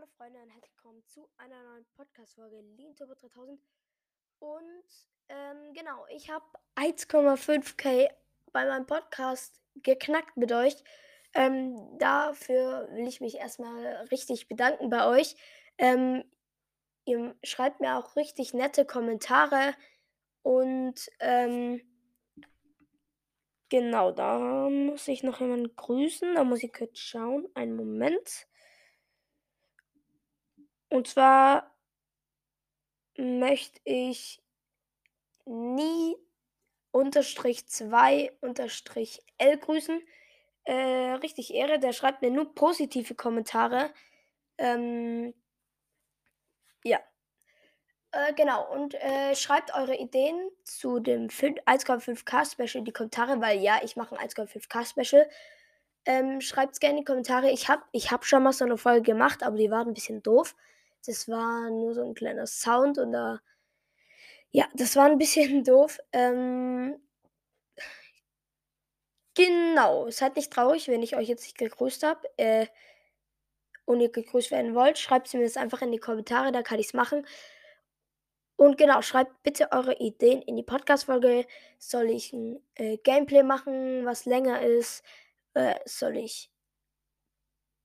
Hallo Freunde und herzlich willkommen zu einer neuen Podcast-Folge Lean Turbo 3000. Und ähm, genau, ich habe 1,5k bei meinem Podcast geknackt mit euch. Ähm, dafür will ich mich erstmal richtig bedanken bei euch. Ähm, ihr schreibt mir auch richtig nette Kommentare und ähm, genau, da muss ich noch jemanden grüßen. Da muss ich kurz schauen. Einen Moment. Und zwar möchte ich nie unterstrich 2 unterstrich L grüßen. Äh, richtig Ehre, der schreibt mir nur positive Kommentare. Ähm, ja. Äh, genau, und äh, schreibt eure Ideen zu dem 1,5K Special in die Kommentare, weil ja, ich mache ein 1,5K Special. Ähm, Schreibt es gerne in die Kommentare. Ich habe ich hab schon mal so eine Folge gemacht, aber die war ein bisschen doof. Das war nur so ein kleiner Sound und da. Ja, das war ein bisschen doof. Ähm, genau, seid nicht traurig, wenn ich euch jetzt nicht gegrüßt habe. Äh, und ihr gegrüßt werden wollt, schreibt mir das einfach in die Kommentare, da kann ich es machen. Und genau, schreibt bitte eure Ideen in die Podcast-Folge. Soll ich ein äh, Gameplay machen, was länger ist? Äh, soll ich.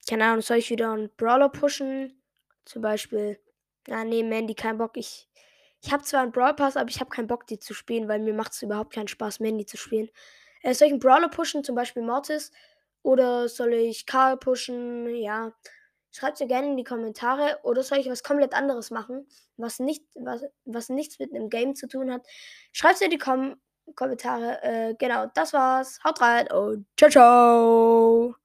Keine Ahnung, soll ich wieder einen Brawler pushen? Zum Beispiel. Ja, nee, Mandy, kein Bock. Ich, ich habe zwar einen Brawl Pass, aber ich habe keinen Bock, die zu spielen, weil mir macht es überhaupt keinen Spaß, Mandy zu spielen. Äh, soll ich einen Brawler pushen, zum Beispiel Mortis? Oder soll ich Karl pushen? Ja. Schreibt mir gerne in die Kommentare. Oder soll ich was komplett anderes machen, was, nicht, was, was nichts mit einem Game zu tun hat? Schreibt es in die Kom Kommentare. Äh, genau, das war's. Haut rein und ciao, ciao.